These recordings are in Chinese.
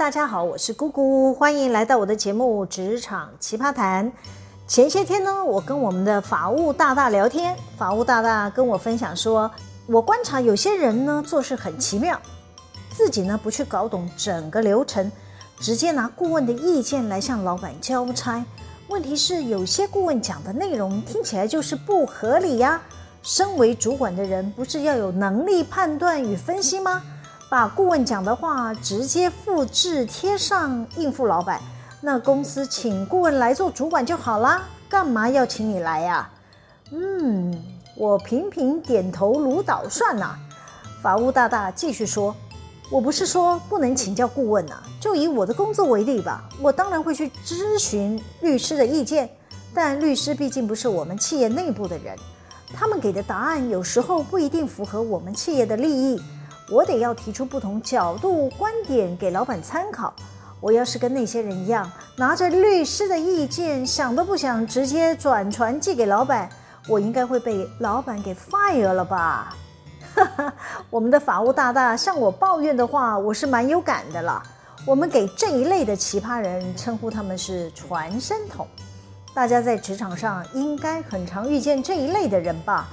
大家好，我是姑姑，欢迎来到我的节目《职场奇葩谈》。前些天呢，我跟我们的法务大大聊天，法务大大跟我分享说，我观察有些人呢做事很奇妙，自己呢不去搞懂整个流程，直接拿顾问的意见来向老板交差。问题是，有些顾问讲的内容听起来就是不合理呀。身为主管的人，不是要有能力判断与分析吗？把顾问讲的话直接复制贴上应付老板，那公司请顾问来做主管就好啦，干嘛要请你来呀？嗯，我频频点头如捣蒜呐。法务大大继续说：“我不是说不能请教顾问呐，就以我的工作为例吧，我当然会去咨询律师的意见，但律师毕竟不是我们企业内部的人，他们给的答案有时候不一定符合我们企业的利益。”我得要提出不同角度观点给老板参考。我要是跟那些人一样，拿着律师的意见，想都不想直接转传寄给老板，我应该会被老板给 fire 了吧？哈哈，我们的法务大大向我抱怨的话，我是蛮有感的啦。我们给这一类的奇葩人称呼他们是传声筒。大家在职场上应该很常遇见这一类的人吧？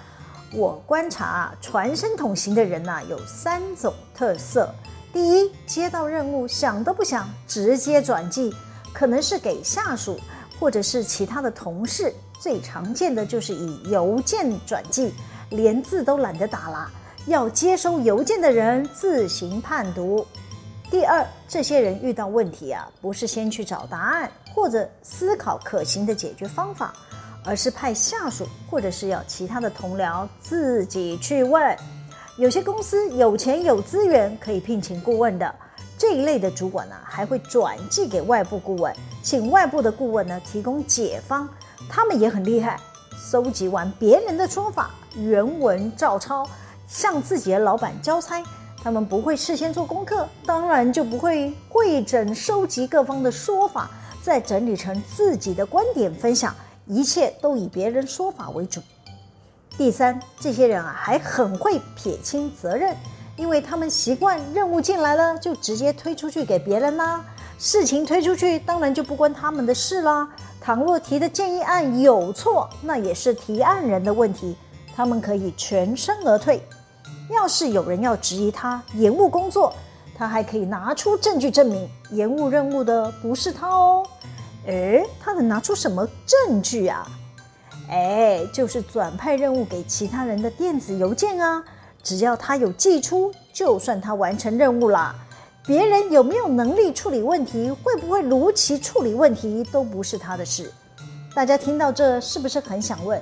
我观察啊，传声筒型的人呐，有三种特色。第一，接到任务想都不想，直接转寄，可能是给下属或者是其他的同事。最常见的就是以邮件转寄，连字都懒得打了，要接收邮件的人自行判读。第二，这些人遇到问题啊，不是先去找答案或者思考可行的解决方法。而是派下属或者是要其他的同僚自己去问。有些公司有钱有资源可以聘请顾问的，这一类的主管呢，还会转寄给外部顾问，请外部的顾问呢提供解方。他们也很厉害，搜集完别人的说法，原文照抄，向自己的老板交差。他们不会事先做功课，当然就不会会诊收集各方的说法，再整理成自己的观点分享。一切都以别人说法为主。第三，这些人啊还很会撇清责任，因为他们习惯任务进来了就直接推出去给别人啦，事情推出去当然就不关他们的事啦。倘若提的建议案有错，那也是提案人的问题，他们可以全身而退。要是有人要质疑他延误工作，他还可以拿出证据证明延误任务的不是他哦。诶，他能拿出什么证据啊？哎，就是转派任务给其他人的电子邮件啊。只要他有寄出，就算他完成任务了。别人有没有能力处理问题，会不会如期处理问题，都不是他的事。大家听到这，是不是很想问：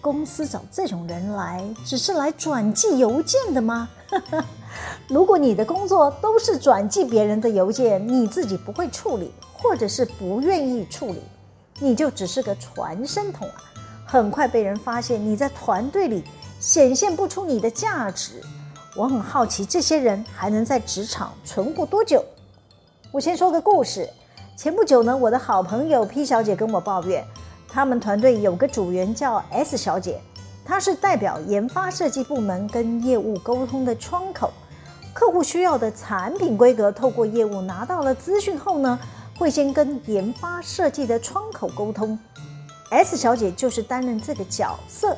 公司找这种人来，只是来转寄邮件的吗？如果你的工作都是转寄别人的邮件，你自己不会处理。或者是不愿意处理，你就只是个传声筒啊！很快被人发现你在团队里显现不出你的价值。我很好奇，这些人还能在职场存活多久？我先说个故事。前不久呢，我的好朋友 P 小姐跟我抱怨，他们团队有个组员叫 S 小姐，她是代表研发设计部门跟业务沟通的窗口。客户需要的产品规格，透过业务拿到了资讯后呢，会先跟研发设计的窗口沟通，S 小姐就是担任这个角色。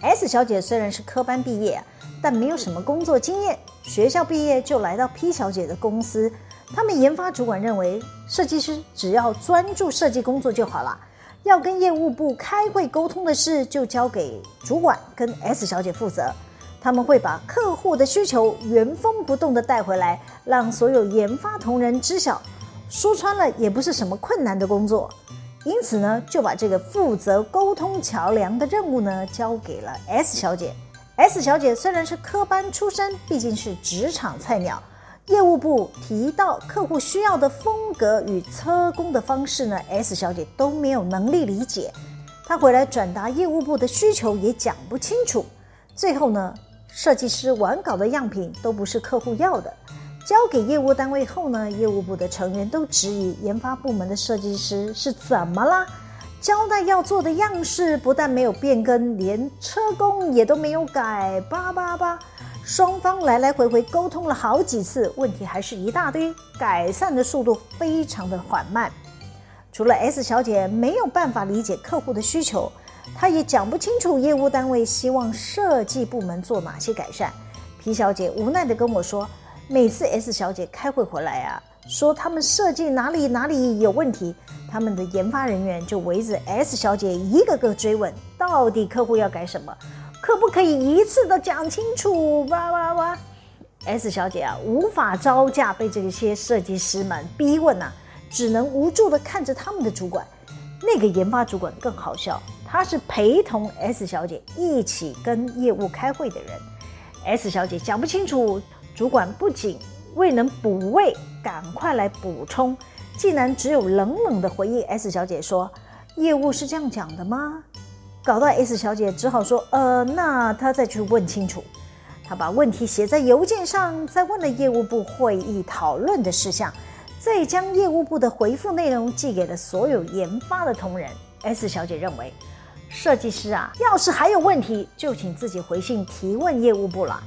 S 小姐虽然是科班毕业，但没有什么工作经验，学校毕业就来到 P 小姐的公司。他们研发主管认为，设计师只要专注设计工作就好了，要跟业务部开会沟通的事就交给主管跟 S 小姐负责。他们会把客户的需求原封不动地带回来，让所有研发同仁知晓。说穿了也不是什么困难的工作，因此呢，就把这个负责沟通桥梁的任务呢交给了 S 小姐。S 小姐虽然是科班出身，毕竟是职场菜鸟，业务部提到客户需要的风格与车工的方式呢，S 小姐都没有能力理解。她回来转达业务部的需求也讲不清楚，最后呢，设计师完稿的样品都不是客户要的。交给业务单位后呢，业务部的成员都质疑研发部门的设计师是怎么啦？交代要做的样式不但没有变更，连车工也都没有改，叭叭叭！双方来来回回沟通了好几次，问题还是一大堆，改善的速度非常的缓慢。除了 S 小姐没有办法理解客户的需求，她也讲不清楚业务单位希望设计部门做哪些改善。P 小姐无奈地跟我说，每次 S 小姐开会回来啊，说他们设计哪里哪里有问题，他们的研发人员就围着 S 小姐一个个追问，到底客户要改什么，可不可以一次都讲清楚？哇哇哇！S 小姐啊，无法招架被这些设计师们逼问啊。只能无助地看着他们的主管，那个研发主管更好笑，他是陪同 S 小姐一起跟业务开会的人。S 小姐讲不清楚，主管不仅未能补位，赶快来补充，竟然只有冷冷的回应 S 小姐说：“业务是这样讲的吗？”搞到 S 小姐只好说：“呃，那她再去问清楚。”她把问题写在邮件上，再问了业务部会议讨论的事项。再将业务部的回复内容寄给了所有研发的同仁。S 小姐认为，设计师啊，要是还有问题，就请自己回信提问业务部了。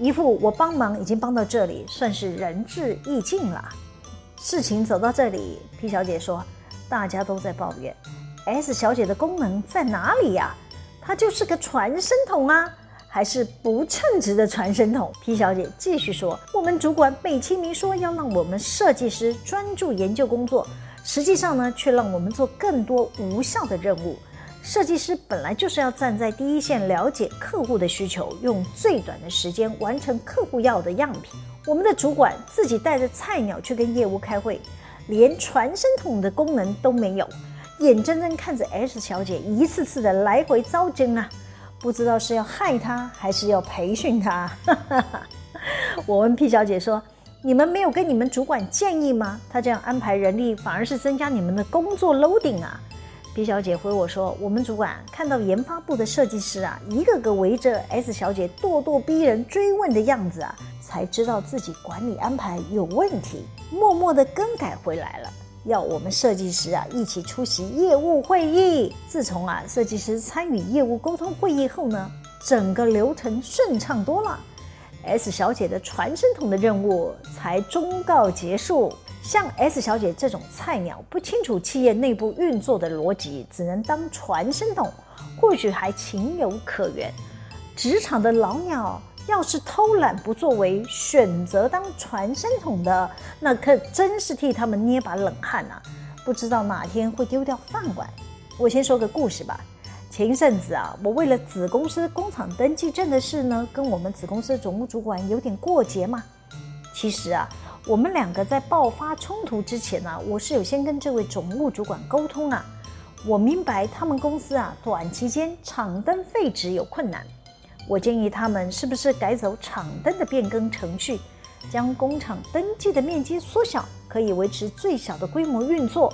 一副我帮忙已经帮到这里，算是仁至义尽了。事情走到这里，P 小姐说，大家都在抱怨，S 小姐的功能在哪里呀？她就是个传声筒啊。还是不称职的传声筒。P 小姐继续说：“我们主管美其名说要让我们设计师专注研究工作，实际上呢，却让我们做更多无效的任务。设计师本来就是要站在第一线，了解客户的需求，用最短的时间完成客户要的样品。我们的主管自己带着菜鸟去跟业务开会，连传声筒的功能都没有，眼睁睁看着 S 小姐一次次的来回遭针啊！”不知道是要害她还是要培训她。我问 P 小姐说：“你们没有跟你们主管建议吗？他这样安排人力，反而是增加你们的工作 loading 啊。B 小姐回我说：“我们主管看到研发部的设计师啊，一个个围着 S 小姐咄咄逼人追问的样子啊，才知道自己管理安排有问题，默默的更改回来了。”要我们设计师啊一起出席业务会议。自从啊设计师参与业务沟通会议后呢，整个流程顺畅多了。S 小姐的传声筒的任务才终告结束。像 S 小姐这种菜鸟，不清楚企业内部运作的逻辑，只能当传声筒，或许还情有可原。职场的老鸟。要是偷懒不作为，选择当传声筒的，那可真是替他们捏把冷汗呐！不知道哪天会丢掉饭碗。我先说个故事吧。前一阵子啊，我为了子公司工厂登记证的事呢，跟我们子公司总务主管有点过节嘛。其实啊，我们两个在爆发冲突之前呢，我是有先跟这位总务主管沟通啊。我明白他们公司啊，短期间厂灯废止有困难。我建议他们是不是改走厂灯的变更程序，将工厂登记的面积缩小，可以维持最小的规模运作。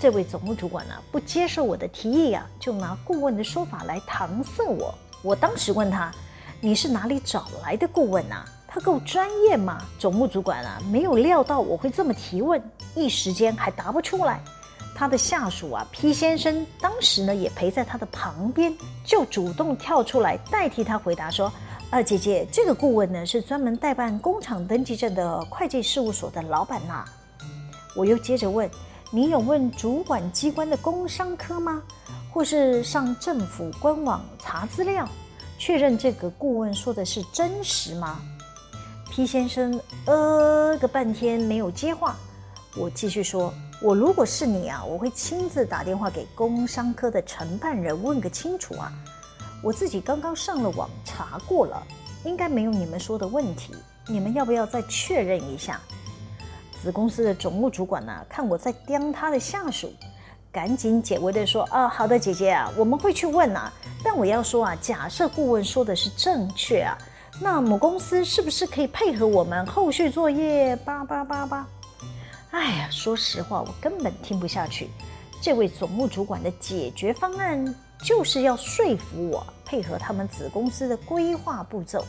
这位总务主管呢、不接受我的提议啊，就拿顾问的说法来搪塞我。我当时问他：“你是哪里找来的顾问啊？他够专业吗？”总务主管啊，没有料到我会这么提问，一时间还答不出来。他的下属啊，P 先生当时呢也陪在他的旁边，就主动跳出来代替他回答说：“啊，姐姐，这个顾问呢是专门代办工厂登记证的会计事务所的老板呐。”我又接着问：“你有问主管机关的工商科吗？或是上政府官网查资料，确认这个顾问说的是真实吗？”P 先生呃个半天没有接话，我继续说。我如果是你啊，我会亲自打电话给工商科的承办人问个清楚啊。我自己刚刚上了网查过了，应该没有你们说的问题。你们要不要再确认一下？子公司的总务主管呢、看我在刁他的下属，赶紧解围的说：“啊，好的，姐姐啊，我们会去问啊。但我要说啊，假设顾问说的是正确啊，那母公司是不是可以配合我们后续作业？叭叭叭叭。”哎呀，说实话，我根本听不下去。这位总务主管的解决方案就是要说服我配合他们子公司的规划步骤，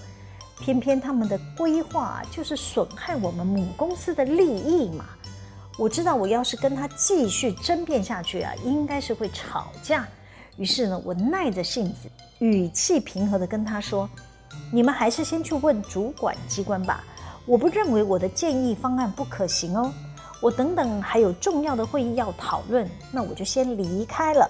偏偏他们的规划就是损害我们母公司的利益嘛。我知道，我要是跟他继续争辩下去啊，应该是会吵架。于是呢，我耐着性子，语气平和地跟他说：“你们还是先去问主管机关吧。我不认为我的建议方案不可行哦。我等等还有重要的会议要讨论，那我就先离开了。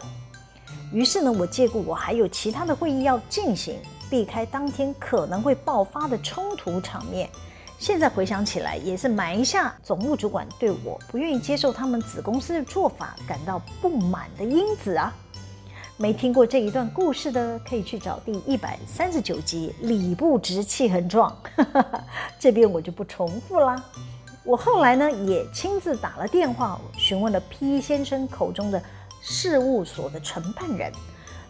于是呢，我借故我还有其他的会议要进行，避开当天可能会爆发的冲突场面。现在回想起来，也是埋下总务主管对我不愿意接受他们子公司的做法感到不满的因子啊。没听过这一段故事的，可以去找第一百三十九集《理不直气横壮》，这边我就不重复啦。我后来呢，也亲自打了电话询问了 P 先生口中的。事务所的承办人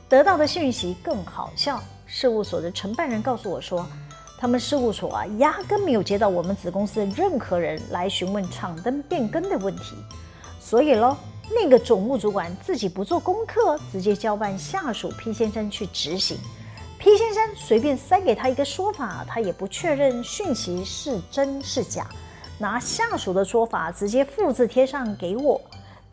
得到的讯息更好笑。事务所的承办人告诉我说，他们事务所啊，压根没有接到我们子公司的任何人来询问厂灯变更的问题。所以喽，那个总务主管自己不做功课，直接交办下属 P 先生去执行。P 先生随便塞给他一个说法，他也不确认讯息是真是假，拿下属的说法直接复制贴上给我。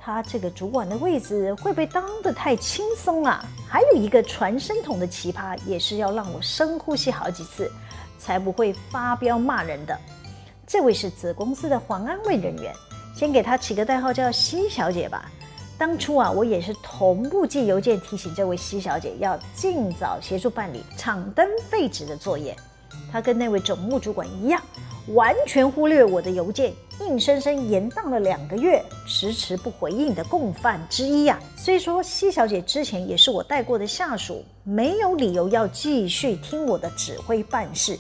他这个主管的位置会被当得太轻松啊！还有一个传声筒的奇葩，也是要让我深呼吸好几次，才不会发飙骂人的。这位是子公司的黄安卫人员，先给他起个代号叫西小姐吧。当初啊，我也是同步寄邮件提醒这位西小姐要尽早协助办理厂灯废纸的作业。她跟那位总务主管一样，完全忽略我的邮件。硬生生延宕了两个月，迟迟不回应的共犯之一呀、啊。虽说西小姐之前也是我带过的下属，没有理由要继续听我的指挥办事，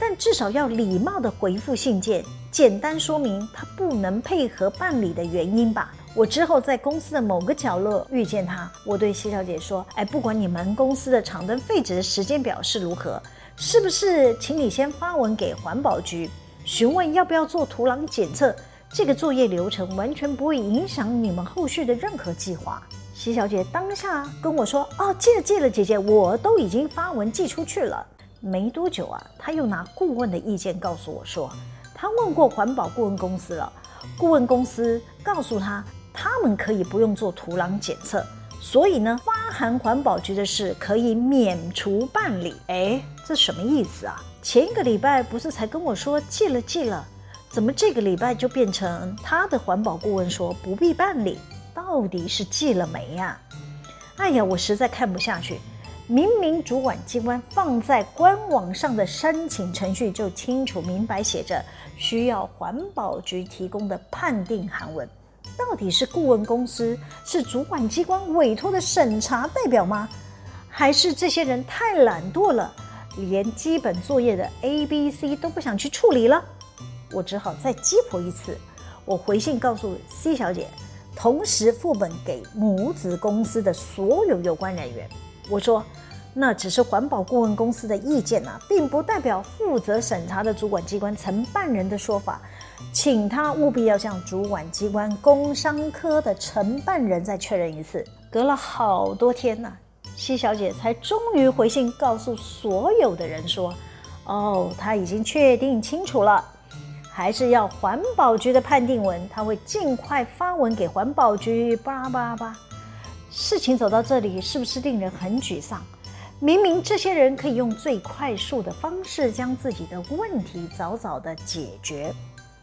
但至少要礼貌地回复信件，简单说明他不能配合办理的原因吧。我之后在公司的某个角落遇见他，我对西小姐说：“哎，不管你们公司的厂灯废纸的时间表是如何，是不是请你先发文给环保局？”询问要不要做土壤检测，这个作业流程完全不会影响你们后续的任何计划。西小姐当下跟我说：“哦，记了记了，姐姐，我都已经发文寄出去了。”没多久啊，她又拿顾问的意见告诉我说，他问过环保顾问公司了，顾问公司告诉他，他们可以不用做土壤检测，所以呢，发函环保局的事可以免除办理。哎，这什么意思啊？前一个礼拜不是才跟我说寄了寄了，怎么这个礼拜就变成他的环保顾问说不必办理？到底是寄了没呀？哎呀，我实在看不下去。明明主管机关放在官网上的申请程序就清楚明白写着需要环保局提供的判定函文，到底是顾问公司是主管机关委托的审查代表吗？还是这些人太懒惰了？连基本作业的 A、B、C 都不想去处理了，我只好再鸡婆一次。我回信告诉 C 小姐，同时副本给母子公司的所有有关人员。我说，那只是环保顾问公司的意见啊，并不代表负责审查的主管机关承办人的说法，请他务必要向主管机关工商科的承办人再确认一次。隔了好多天呐、啊。西小姐才终于回信告诉所有的人说：“哦，她已经确定清楚了，还是要环保局的判定文，她会尽快发文给环保局。”巴拉巴拉巴。事情走到这里，是不是令人很沮丧？明明这些人可以用最快速的方式将自己的问题早早的解决，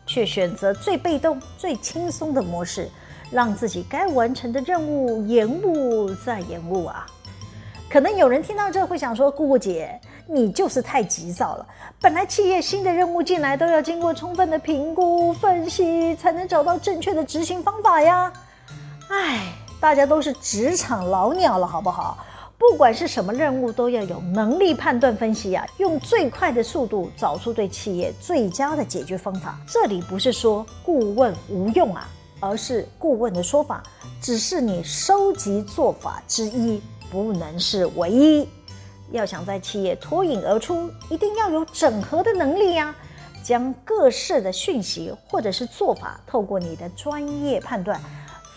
却选择最被动、最轻松的模式，让自己该完成的任务延误再延误啊！可能有人听到这会想说：“姑姑姐，你就是太急躁了。本来企业新的任务进来都要经过充分的评估分析，才能找到正确的执行方法呀。”哎，大家都是职场老鸟了，好不好？不管是什么任务，都要有能力判断分析呀，用最快的速度找出对企业最佳的解决方法。这里不是说顾问无用啊，而是顾问的说法只是你收集做法之一。不能是唯一，要想在企业脱颖而出，一定要有整合的能力呀、将各式的讯息或者是做法，透过你的专业判断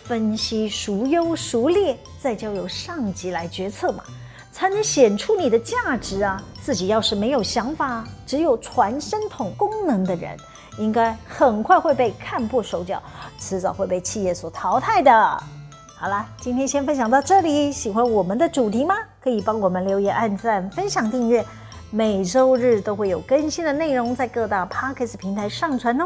分析孰优孰劣，再交由上级来决策嘛，才能显出你的价值啊。自己要是没有想法，只有传声筒功能的人，应该很快会被看破手脚，迟早会被企业所淘汰的。好啦，今天先分享到这里。喜欢我们的主题吗？可以帮我们留言、按赞、分享、订阅。每周日都会有更新的内容在各大 Podcast 平台上传哦，